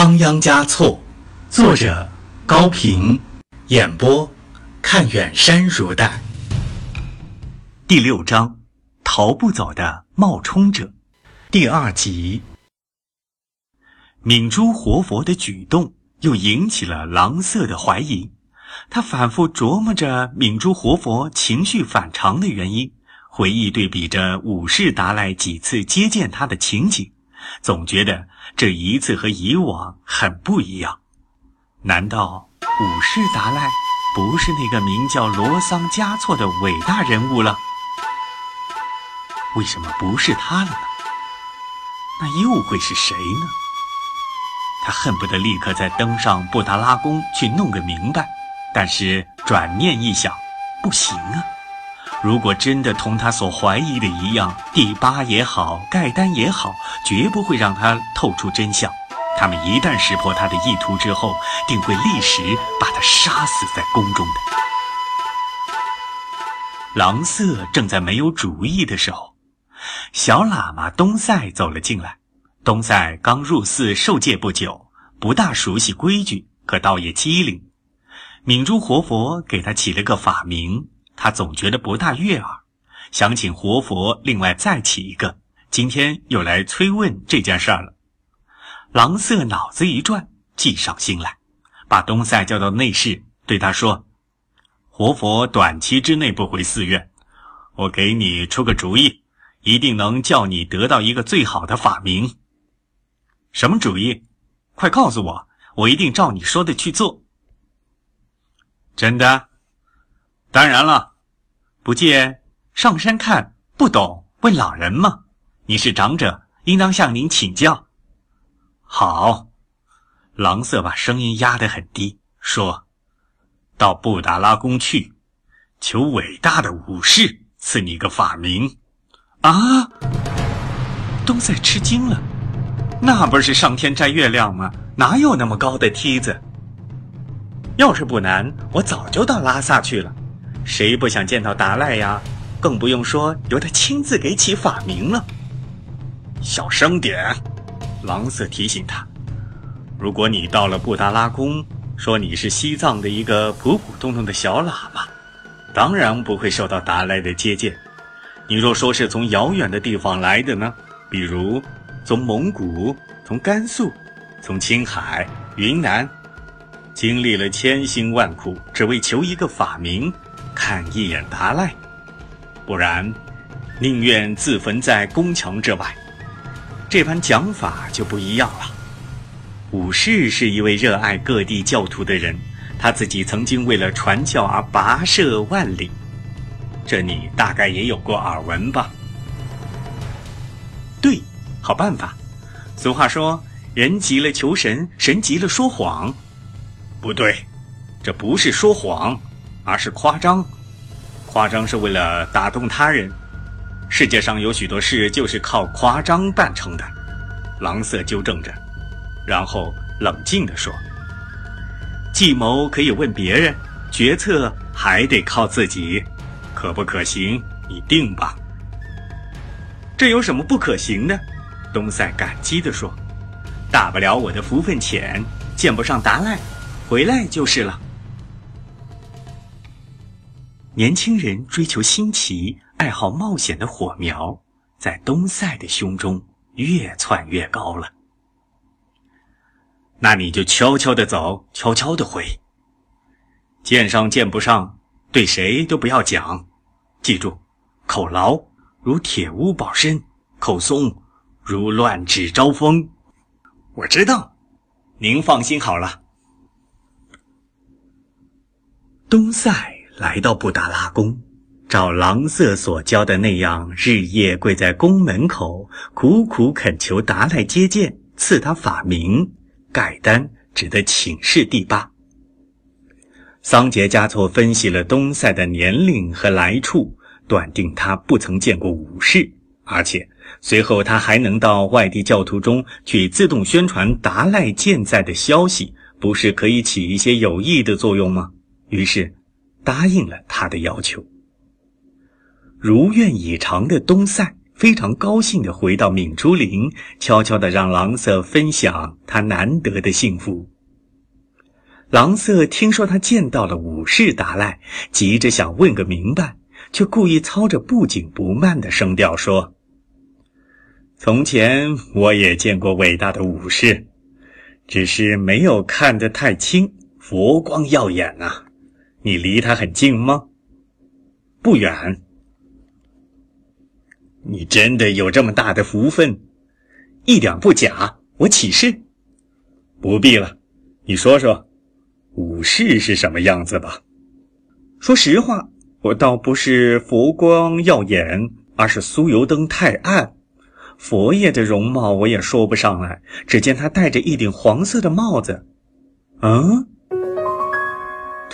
仓央嘉措，作者高平，演播看远山如黛。第六章，逃不走的冒充者，第二集。敏珠活佛的举动又引起了郎色的怀疑，他反复琢磨着敏珠活佛情绪反常的原因，回忆对比着武士达赖几次接见他的情景。总觉得这一次和以往很不一样，难道武士达赖不是那个名叫罗桑嘉措的伟大人物了？为什么不是他了呢？那又会是谁呢？他恨不得立刻再登上布达拉宫去弄个明白，但是转念一想，不行啊。如果真的同他所怀疑的一样，第八也好，盖丹也好，绝不会让他透出真相。他们一旦识破他的意图之后，定会立时把他杀死在宫中的。狼色正在没有主意的时候，小喇嘛东塞走了进来。东塞刚入寺受戒不久，不大熟悉规矩，可倒也机灵。敏珠活佛给他起了个法名。他总觉得不大悦耳，想请活佛另外再起一个。今天又来催问这件事儿了。狼色脑子一转，计上心来，把东塞叫到内室，对他说：“活佛短期之内不回寺院，我给你出个主意，一定能叫你得到一个最好的法名。什么主意？快告诉我，我一定照你说的去做。真的。”当然了，不见上山看不懂，问老人吗？你是长者，应当向您请教。好，狼色把声音压得很低，说：“到布达拉宫去，求伟大的武士赐你个法名。”啊！东塞吃惊了，那不是上天摘月亮吗？哪有那么高的梯子？要是不难，我早就到拉萨去了。谁不想见到达赖呀？更不用说由他亲自给起法名了。小声点，狼色提醒他。如果你到了布达拉宫，说你是西藏的一个普普通通的小喇嘛，当然不会受到达赖的接见。你若说是从遥远的地方来的呢？比如从蒙古、从甘肃、从青海、云南，经历了千辛万苦，只为求一个法名。看一眼达赖，不然，宁愿自焚在宫墙之外。这番讲法就不一样了。武士是一位热爱各地教徒的人，他自己曾经为了传教而跋涉万里，这你大概也有过耳闻吧？对，好办法。俗话说：“人急了求神，神急了说谎。”不对，这不是说谎。而是夸张，夸张是为了打动他人。世界上有许多事就是靠夸张办成的。狼色纠正着，然后冷静地说：“计谋可以问别人，决策还得靠自己。可不可行？你定吧。”这有什么不可行的？东塞感激地说：“大不了我的福分浅，见不上达赖，回来就是了。”年轻人追求新奇、爱好冒险的火苗，在东塞的胸中越窜越高了。那你就悄悄的走，悄悄的回。见上见不上，对谁都不要讲。记住，口牢如铁屋保身，口松如乱指招风。我知道，您放心好了。东塞。来到布达拉宫，照狼色所教的那样，日夜跪在宫门口，苦苦恳求达赖接见，赐他法名盖丹，指的请示第八。桑杰嘉措分析了东塞的年龄和来处，断定他不曾见过武士，而且随后他还能到外地教徒中去自动宣传达赖健在的消息，不是可以起一些有益的作用吗？于是。答应了他的要求，如愿以偿的东塞非常高兴地回到敏珠林，悄悄地让郎色分享他难得的幸福。郎色听说他见到了武士达赖，急着想问个明白，却故意操着不紧不慢的声调说：“从前我也见过伟大的武士，只是没有看得太清，佛光耀眼啊！你离他很近吗？不远。你真的有这么大的福分？一点不假，我起誓。不必了，你说说。”武士是什么样子吧？说实话，我倒不是佛光耀眼，而是酥油灯太暗。佛爷的容貌我也说不上来，只见他戴着一顶黄色的帽子。嗯，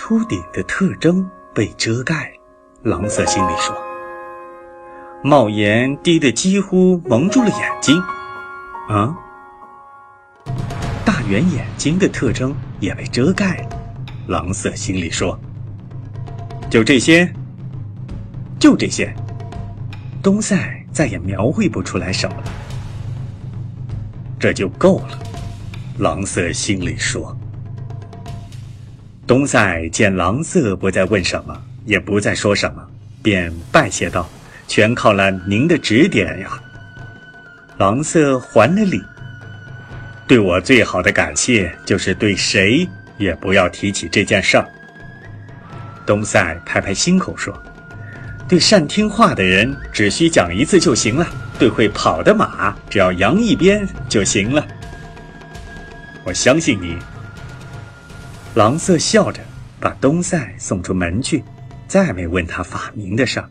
秃顶的特征被遮盖。狼色心里说：“帽檐低得几乎蒙住了眼睛。”啊。大圆眼睛的特征也被遮盖了，狼色心里说：“就这些，就这些。”东塞再也描绘不出来什么了，这就够了。狼色心里说。东塞见狼色不再问什么，也不再说什么，便拜谢道：“全靠了您的指点呀。”狼色还了礼。对我最好的感谢，就是对谁也不要提起这件事儿。东塞拍拍心口说：“对善听话的人，只需讲一次就行了；对会跑的马，只要扬一鞭就行了。”我相信你。狼色笑着把东塞送出门去，再没问他法名的事儿。